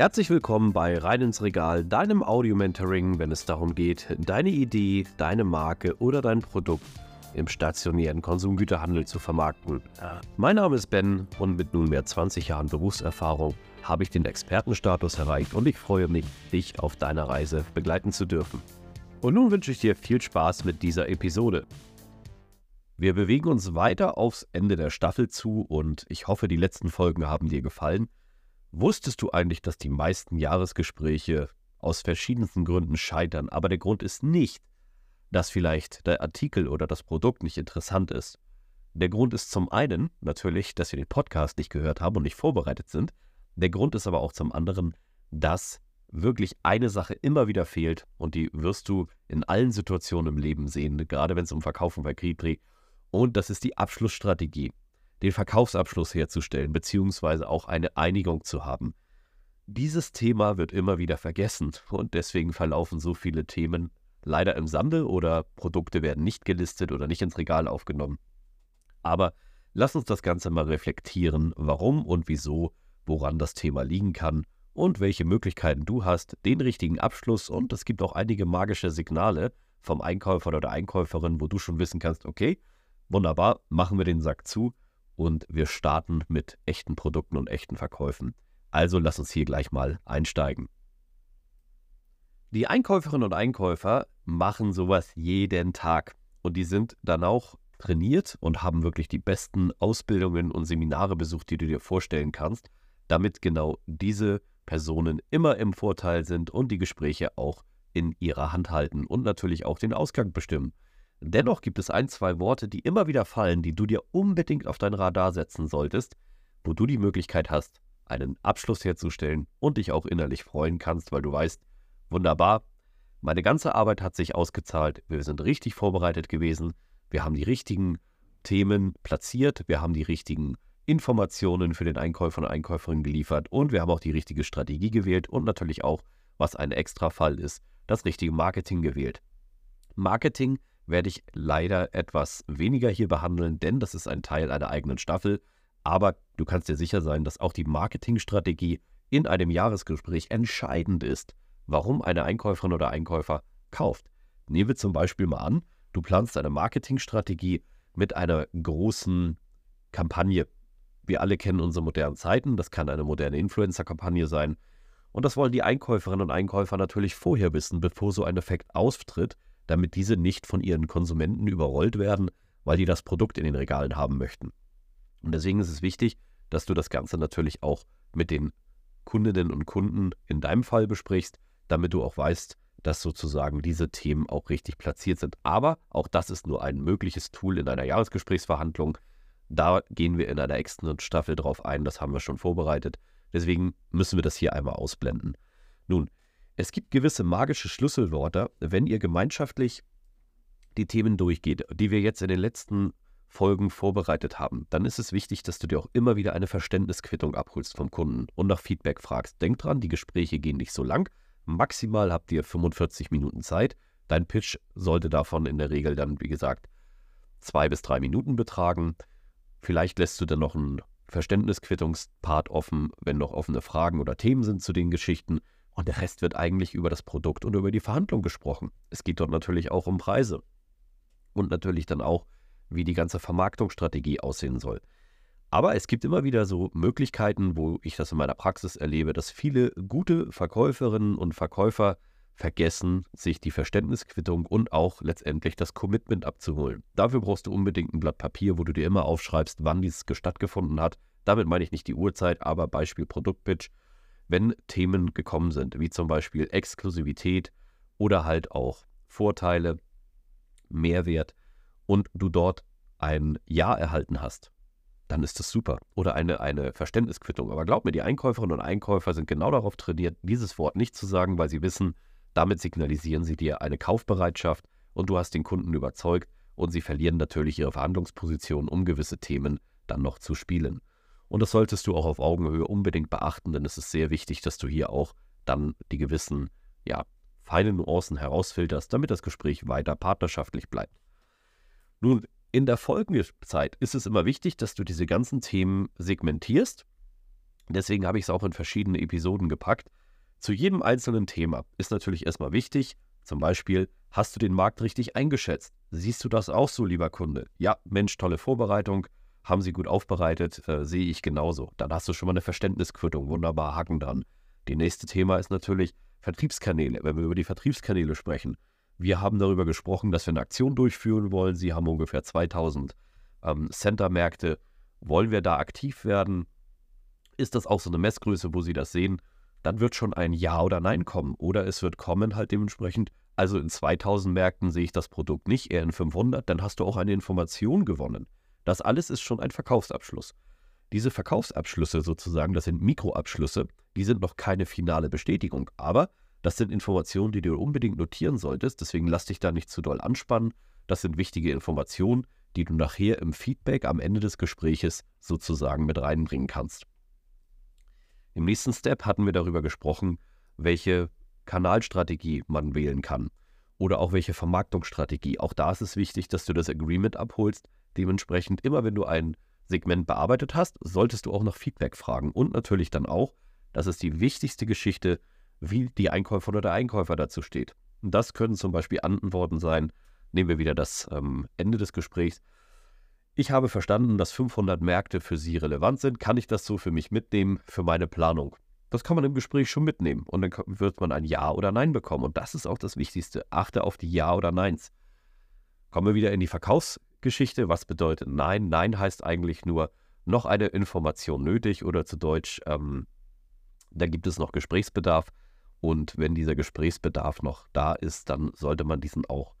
Herzlich willkommen bei Rein ins Regal, deinem Audio-Mentoring, wenn es darum geht, deine Idee, deine Marke oder dein Produkt im stationären Konsumgüterhandel zu vermarkten. Mein Name ist Ben und mit nunmehr 20 Jahren Berufserfahrung habe ich den Expertenstatus erreicht und ich freue mich, dich auf deiner Reise begleiten zu dürfen. Und nun wünsche ich dir viel Spaß mit dieser Episode. Wir bewegen uns weiter aufs Ende der Staffel zu und ich hoffe, die letzten Folgen haben dir gefallen. Wusstest du eigentlich, dass die meisten Jahresgespräche aus verschiedensten Gründen scheitern, aber der Grund ist nicht, dass vielleicht der Artikel oder das Produkt nicht interessant ist. Der Grund ist zum einen natürlich, dass wir den Podcast nicht gehört haben und nicht vorbereitet sind. Der Grund ist aber auch zum anderen, dass wirklich eine Sache immer wieder fehlt und die wirst du in allen Situationen im Leben sehen, gerade wenn es um Verkauf und Vertrieb geht. Und das ist die Abschlussstrategie den Verkaufsabschluss herzustellen, beziehungsweise auch eine Einigung zu haben. Dieses Thema wird immer wieder vergessen und deswegen verlaufen so viele Themen leider im Sande oder Produkte werden nicht gelistet oder nicht ins Regal aufgenommen. Aber lass uns das Ganze mal reflektieren, warum und wieso, woran das Thema liegen kann und welche Möglichkeiten du hast, den richtigen Abschluss und es gibt auch einige magische Signale vom Einkäufer oder der Einkäuferin, wo du schon wissen kannst, okay, wunderbar, machen wir den Sack zu und wir starten mit echten Produkten und echten Verkäufen. Also lass uns hier gleich mal einsteigen. Die Einkäuferinnen und Einkäufer machen sowas jeden Tag und die sind dann auch trainiert und haben wirklich die besten Ausbildungen und Seminare besucht, die du dir vorstellen kannst, damit genau diese Personen immer im Vorteil sind und die Gespräche auch in ihrer Hand halten und natürlich auch den Ausgang bestimmen. Dennoch gibt es ein, zwei Worte, die immer wieder fallen, die du dir unbedingt auf dein Radar setzen solltest, wo du die Möglichkeit hast, einen Abschluss herzustellen und dich auch innerlich freuen kannst, weil du weißt, wunderbar, meine ganze Arbeit hat sich ausgezahlt, wir sind richtig vorbereitet gewesen, wir haben die richtigen Themen platziert, wir haben die richtigen Informationen für den Einkäufer und Einkäuferin geliefert und wir haben auch die richtige Strategie gewählt und natürlich auch, was ein Extrafall ist, das richtige Marketing gewählt. Marketing werde ich leider etwas weniger hier behandeln, denn das ist ein Teil einer eigenen Staffel. Aber du kannst dir sicher sein, dass auch die Marketingstrategie in einem Jahresgespräch entscheidend ist, warum eine Einkäuferin oder Einkäufer kauft. Nehmen wir zum Beispiel mal an, du planst eine Marketingstrategie mit einer großen Kampagne. Wir alle kennen unsere modernen Zeiten, das kann eine moderne Influencer-Kampagne sein. Und das wollen die Einkäuferinnen und Einkäufer natürlich vorher wissen, bevor so ein Effekt auftritt, damit diese nicht von ihren Konsumenten überrollt werden, weil die das Produkt in den Regalen haben möchten. Und deswegen ist es wichtig, dass du das Ganze natürlich auch mit den Kundinnen und Kunden in deinem Fall besprichst, damit du auch weißt, dass sozusagen diese Themen auch richtig platziert sind. Aber auch das ist nur ein mögliches Tool in einer Jahresgesprächsverhandlung. Da gehen wir in einer extra Staffel drauf ein, das haben wir schon vorbereitet. Deswegen müssen wir das hier einmal ausblenden. Nun, es gibt gewisse magische Schlüsselworte, wenn ihr gemeinschaftlich die Themen durchgeht, die wir jetzt in den letzten Folgen vorbereitet haben, dann ist es wichtig, dass du dir auch immer wieder eine Verständnisquittung abholst vom Kunden und nach Feedback fragst. Denk dran, die Gespräche gehen nicht so lang. Maximal habt ihr 45 Minuten Zeit. Dein Pitch sollte davon in der Regel dann, wie gesagt, zwei bis drei Minuten betragen. Vielleicht lässt du dann noch einen Verständnisquittungspart offen, wenn noch offene Fragen oder Themen sind zu den Geschichten. Und der Rest wird eigentlich über das Produkt und über die Verhandlung gesprochen. Es geht dort natürlich auch um Preise. Und natürlich dann auch, wie die ganze Vermarktungsstrategie aussehen soll. Aber es gibt immer wieder so Möglichkeiten, wo ich das in meiner Praxis erlebe, dass viele gute Verkäuferinnen und Verkäufer vergessen, sich die Verständnisquittung und auch letztendlich das Commitment abzuholen. Dafür brauchst du unbedingt ein Blatt Papier, wo du dir immer aufschreibst, wann dies stattgefunden hat. Damit meine ich nicht die Uhrzeit, aber Beispiel Produktpitch wenn Themen gekommen sind, wie zum Beispiel Exklusivität oder halt auch Vorteile, Mehrwert und du dort ein Ja erhalten hast, dann ist das super. Oder eine, eine Verständnisquittung. Aber glaub mir, die Einkäuferinnen und Einkäufer sind genau darauf trainiert, dieses Wort nicht zu sagen, weil sie wissen, damit signalisieren sie dir eine Kaufbereitschaft und du hast den Kunden überzeugt und sie verlieren natürlich ihre Verhandlungsposition, um gewisse Themen dann noch zu spielen. Und das solltest du auch auf Augenhöhe unbedingt beachten, denn es ist sehr wichtig, dass du hier auch dann die gewissen, ja, feinen Nuancen herausfilterst, damit das Gespräch weiter partnerschaftlich bleibt. Nun, in der folgenden Zeit ist es immer wichtig, dass du diese ganzen Themen segmentierst Deswegen habe ich es auch in verschiedene Episoden gepackt. Zu jedem einzelnen Thema ist natürlich erstmal wichtig, zum Beispiel, hast du den Markt richtig eingeschätzt? Siehst du das auch so, lieber Kunde? Ja, Mensch, tolle Vorbereitung, haben sie gut aufbereitet, äh, sehe ich genauso. Dann hast du schon mal eine Verständnisquittung, wunderbar, Haken dran. Die nächste Thema ist natürlich Vertriebskanäle, wenn wir über die Vertriebskanäle sprechen. Wir haben darüber gesprochen, dass wir eine Aktion durchführen wollen. Sie haben ungefähr 2000 ähm, Center-Märkte. Wollen wir da aktiv werden? Ist das auch so eine Messgröße, wo Sie das sehen? Dann wird schon ein Ja oder Nein kommen. Oder es wird kommen halt dementsprechend, also in 2000 Märkten sehe ich das Produkt nicht, eher in 500, dann hast du auch eine Information gewonnen. Das alles ist schon ein Verkaufsabschluss. Diese Verkaufsabschlüsse sozusagen, das sind Mikroabschlüsse, die sind noch keine finale Bestätigung, aber das sind Informationen, die du unbedingt notieren solltest, deswegen lass dich da nicht zu doll anspannen. Das sind wichtige Informationen, die du nachher im Feedback am Ende des Gespräches sozusagen mit reinbringen kannst. Im nächsten Step hatten wir darüber gesprochen, welche Kanalstrategie man wählen kann oder auch welche Vermarktungsstrategie. Auch da ist es wichtig, dass du das Agreement abholst. Dementsprechend immer, wenn du ein Segment bearbeitet hast, solltest du auch nach Feedback fragen und natürlich dann auch, das ist die wichtigste Geschichte, wie die Einkäufer oder der Einkäufer dazu steht. Und das können zum Beispiel Antworten sein. Nehmen wir wieder das ähm, Ende des Gesprächs. Ich habe verstanden, dass 500 Märkte für Sie relevant sind. Kann ich das so für mich mitnehmen, für meine Planung? Das kann man im Gespräch schon mitnehmen und dann wird man ein Ja oder Nein bekommen. Und das ist auch das Wichtigste. Achte auf die Ja oder Neins. Kommen wir wieder in die Verkaufsgeschichte. Was bedeutet Nein? Nein heißt eigentlich nur noch eine Information nötig oder zu Deutsch, ähm, da gibt es noch Gesprächsbedarf. Und wenn dieser Gesprächsbedarf noch da ist, dann sollte man diesen auch,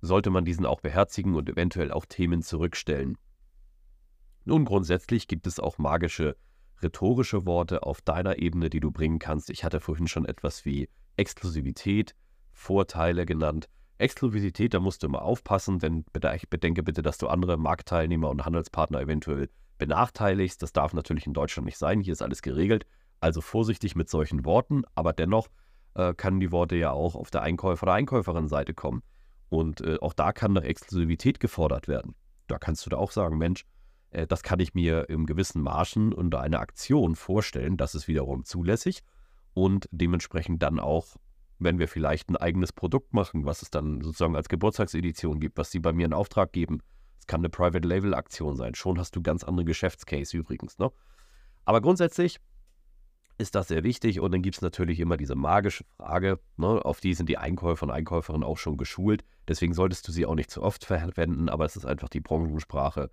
sollte man diesen auch beherzigen und eventuell auch Themen zurückstellen. Nun, grundsätzlich gibt es auch magische rhetorische Worte auf deiner Ebene, die du bringen kannst. Ich hatte vorhin schon etwas wie Exklusivität, Vorteile genannt. Exklusivität, da musst du immer aufpassen, denn bedenke bitte, dass du andere Marktteilnehmer und Handelspartner eventuell benachteiligst. Das darf natürlich in Deutschland nicht sein. Hier ist alles geregelt. Also vorsichtig mit solchen Worten, aber dennoch äh, können die Worte ja auch auf der Einkäufer- oder Einkäuferin-Seite kommen. Und äh, auch da kann nach Exklusivität gefordert werden. Da kannst du da auch sagen, Mensch, äh, das kann ich mir im gewissen Marschen unter einer Aktion vorstellen. Das ist wiederum zulässig. Und dementsprechend dann auch, wenn wir vielleicht ein eigenes Produkt machen, was es dann sozusagen als Geburtstagsedition gibt, was sie bei mir in Auftrag geben. Es kann eine Private Label Aktion sein. Schon hast du ganz andere Geschäftscase übrigens. Ne? Aber grundsätzlich ist das sehr wichtig. Und dann gibt es natürlich immer diese magische Frage, ne, auf die sind die Einkäufer und Einkäuferinnen auch schon geschult. Deswegen solltest du sie auch nicht zu oft verwenden, aber es ist einfach die Branchensprache.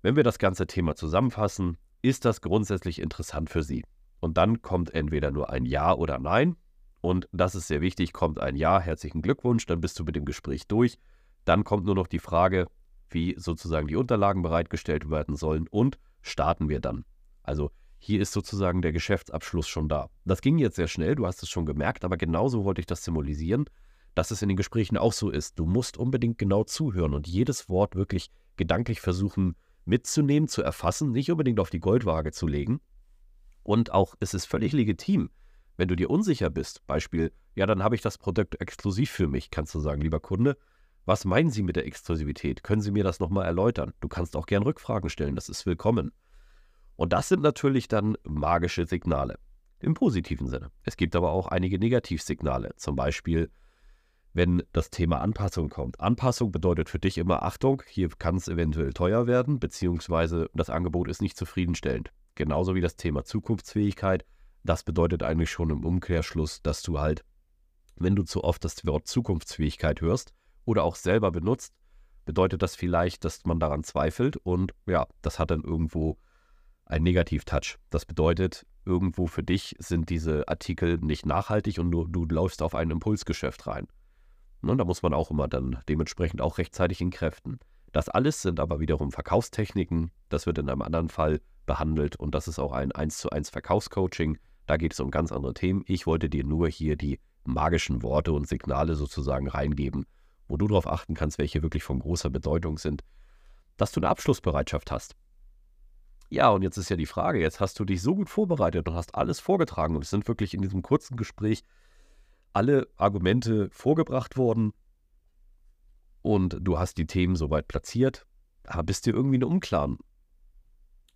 Wenn wir das ganze Thema zusammenfassen, ist das grundsätzlich interessant für Sie. Und dann kommt entweder nur ein Ja oder Nein. Und das ist sehr wichtig, kommt ein Ja, herzlichen Glückwunsch, dann bist du mit dem Gespräch durch. Dann kommt nur noch die Frage, wie sozusagen die Unterlagen bereitgestellt werden sollen und starten wir dann. Also hier ist sozusagen der Geschäftsabschluss schon da. Das ging jetzt sehr schnell, du hast es schon gemerkt, aber genauso wollte ich das symbolisieren, dass es in den Gesprächen auch so ist. Du musst unbedingt genau zuhören und jedes Wort wirklich gedanklich versuchen mitzunehmen, zu erfassen, nicht unbedingt auf die Goldwaage zu legen. Und auch es ist völlig legitim, wenn du dir unsicher bist, Beispiel, ja, dann habe ich das Produkt exklusiv für mich, kannst du sagen, lieber Kunde, was meinen Sie mit der Exklusivität? Können Sie mir das nochmal erläutern? Du kannst auch gern Rückfragen stellen, das ist willkommen. Und das sind natürlich dann magische Signale. Im positiven Sinne. Es gibt aber auch einige Negativsignale. Zum Beispiel, wenn das Thema Anpassung kommt. Anpassung bedeutet für dich immer Achtung, hier kann es eventuell teuer werden, beziehungsweise das Angebot ist nicht zufriedenstellend. Genauso wie das Thema Zukunftsfähigkeit. Das bedeutet eigentlich schon im Umkehrschluss, dass du halt, wenn du zu oft das Wort Zukunftsfähigkeit hörst oder auch selber benutzt, bedeutet das vielleicht, dass man daran zweifelt und ja, das hat dann irgendwo ein Negativ-Touch. Das bedeutet, irgendwo für dich sind diese Artikel nicht nachhaltig und du, du läufst auf ein Impulsgeschäft rein. Und da muss man auch immer dann dementsprechend auch rechtzeitig in Kräften. Das alles sind aber wiederum Verkaufstechniken. Das wird in einem anderen Fall behandelt und das ist auch ein 1 zu 1 Verkaufscoaching. Da geht es um ganz andere Themen. Ich wollte dir nur hier die magischen Worte und Signale sozusagen reingeben, wo du darauf achten kannst, welche wirklich von großer Bedeutung sind, dass du eine Abschlussbereitschaft hast. Ja, und jetzt ist ja die Frage, jetzt hast du dich so gut vorbereitet und hast alles vorgetragen und es sind wirklich in diesem kurzen Gespräch alle Argumente vorgebracht worden und du hast die Themen soweit platziert, aber bist dir irgendwie nur Unklaren.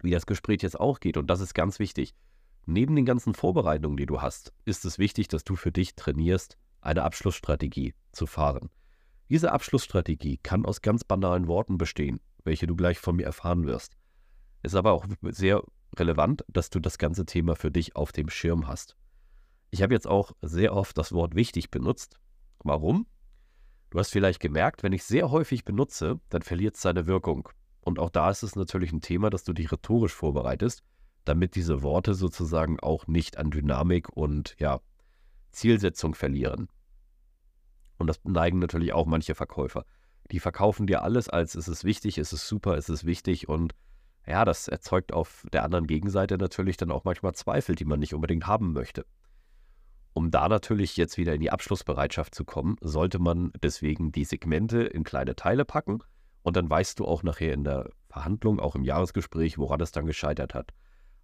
wie das Gespräch jetzt auch geht. Und das ist ganz wichtig. Neben den ganzen Vorbereitungen, die du hast, ist es wichtig, dass du für dich trainierst, eine Abschlussstrategie zu fahren. Diese Abschlussstrategie kann aus ganz banalen Worten bestehen, welche du gleich von mir erfahren wirst. Ist aber auch sehr relevant, dass du das ganze Thema für dich auf dem Schirm hast. Ich habe jetzt auch sehr oft das Wort wichtig benutzt. Warum? Du hast vielleicht gemerkt, wenn ich sehr häufig benutze, dann verliert es seine Wirkung. Und auch da ist es natürlich ein Thema, dass du dich rhetorisch vorbereitest, damit diese Worte sozusagen auch nicht an Dynamik und ja, Zielsetzung verlieren. Und das neigen natürlich auch manche Verkäufer. Die verkaufen dir alles als es ist wichtig, es ist super, es ist wichtig und ja, das erzeugt auf der anderen Gegenseite natürlich dann auch manchmal Zweifel, die man nicht unbedingt haben möchte. Um da natürlich jetzt wieder in die Abschlussbereitschaft zu kommen, sollte man deswegen die Segmente in kleine Teile packen und dann weißt du auch nachher in der Verhandlung, auch im Jahresgespräch, woran es dann gescheitert hat.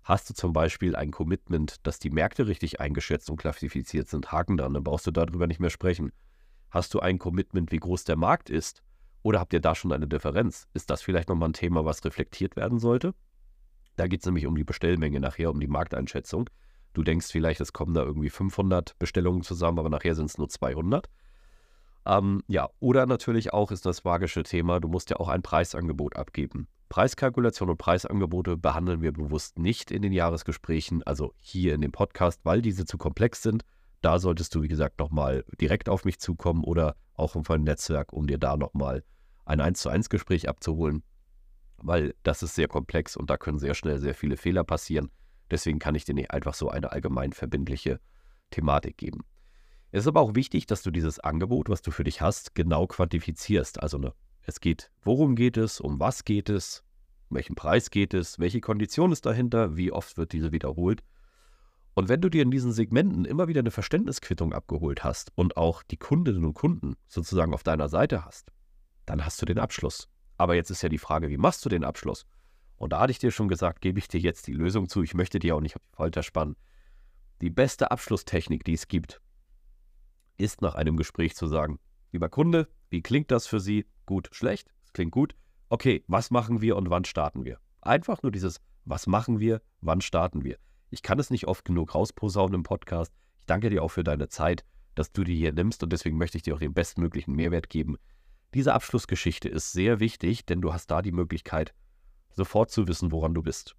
Hast du zum Beispiel ein Commitment, dass die Märkte richtig eingeschätzt und klassifiziert sind, Haken dran, dann brauchst du darüber nicht mehr sprechen. Hast du ein Commitment, wie groß der Markt ist? Oder habt ihr da schon eine Differenz? Ist das vielleicht nochmal ein Thema, was reflektiert werden sollte? Da geht es nämlich um die Bestellmenge nachher, um die Markteinschätzung. Du denkst vielleicht, es kommen da irgendwie 500 Bestellungen zusammen, aber nachher sind es nur 200. Ähm, ja, oder natürlich auch ist das magische Thema, du musst ja auch ein Preisangebot abgeben. Preiskalkulation und Preisangebote behandeln wir bewusst nicht in den Jahresgesprächen, also hier in dem Podcast, weil diese zu komplex sind. Da solltest du, wie gesagt, nochmal direkt auf mich zukommen oder auch ein Netzwerk, um dir da nochmal ein 1 zu 1 Gespräch abzuholen, weil das ist sehr komplex und da können sehr schnell sehr viele Fehler passieren. Deswegen kann ich dir nicht einfach so eine allgemein verbindliche Thematik geben. Es ist aber auch wichtig, dass du dieses Angebot, was du für dich hast, genau quantifizierst. Also ne, es geht, worum geht es, um was geht es, um welchen Preis geht es, welche Kondition ist dahinter, wie oft wird diese wiederholt. Und wenn du dir in diesen Segmenten immer wieder eine Verständnisquittung abgeholt hast und auch die Kundinnen und Kunden sozusagen auf deiner Seite hast, dann hast du den Abschluss. Aber jetzt ist ja die Frage, wie machst du den Abschluss? Und da hatte ich dir schon gesagt, gebe ich dir jetzt die Lösung zu. Ich möchte dir auch nicht auf die Folter spannen. Die beste Abschlusstechnik, die es gibt, ist nach einem Gespräch zu sagen, lieber Kunde, wie klingt das für Sie? Gut, schlecht? Es klingt gut. Okay, was machen wir und wann starten wir? Einfach nur dieses, was machen wir, wann starten wir? Ich kann es nicht oft genug rausposaunen im Podcast. Ich danke dir auch für deine Zeit, dass du die hier nimmst und deswegen möchte ich dir auch den bestmöglichen Mehrwert geben. Diese Abschlussgeschichte ist sehr wichtig, denn du hast da die Möglichkeit, sofort zu wissen, woran du bist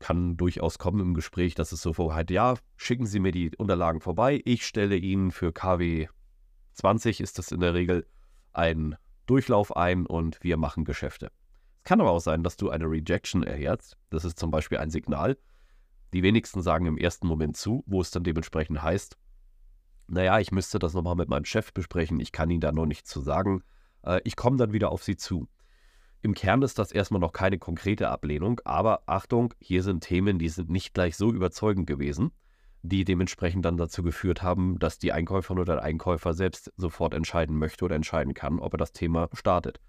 kann durchaus kommen im Gespräch, dass es so vorhat, ja, schicken Sie mir die Unterlagen vorbei, ich stelle Ihnen für KW 20 ist das in der Regel ein Durchlauf ein und wir machen Geschäfte. Es kann aber auch sein, dass du eine Rejection erhältst. Das ist zum Beispiel ein Signal. Die wenigsten sagen im ersten Moment zu, wo es dann dementsprechend heißt, naja, ich müsste das nochmal mit meinem Chef besprechen, ich kann Ihnen da noch nichts zu sagen, äh, ich komme dann wieder auf Sie zu. Im Kern ist das erstmal noch keine konkrete Ablehnung, aber Achtung, hier sind Themen, die sind nicht gleich so überzeugend gewesen, die dementsprechend dann dazu geführt haben, dass die Einkäuferin oder der Einkäufer selbst sofort entscheiden möchte oder entscheiden kann, ob er das Thema startet.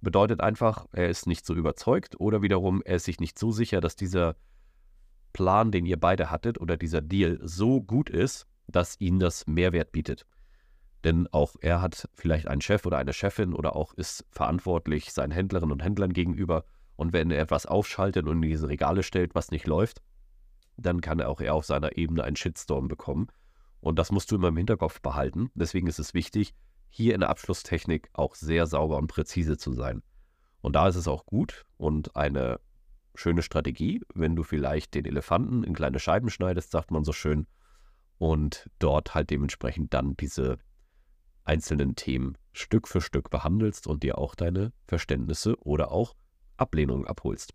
Bedeutet einfach, er ist nicht so überzeugt oder wiederum, er ist sich nicht so sicher, dass dieser Plan, den ihr beide hattet oder dieser Deal so gut ist, dass ihn das Mehrwert bietet. Denn auch er hat vielleicht einen Chef oder eine Chefin oder auch ist verantwortlich seinen Händlerinnen und Händlern gegenüber. Und wenn er etwas aufschaltet und in diese Regale stellt, was nicht läuft, dann kann er auch er auf seiner Ebene einen Shitstorm bekommen. Und das musst du immer im Hinterkopf behalten. Deswegen ist es wichtig, hier in der Abschlusstechnik auch sehr sauber und präzise zu sein. Und da ist es auch gut und eine schöne Strategie, wenn du vielleicht den Elefanten in kleine Scheiben schneidest, sagt man so schön, und dort halt dementsprechend dann diese einzelnen Themen Stück für Stück behandelst und dir auch deine Verständnisse oder auch Ablehnungen abholst.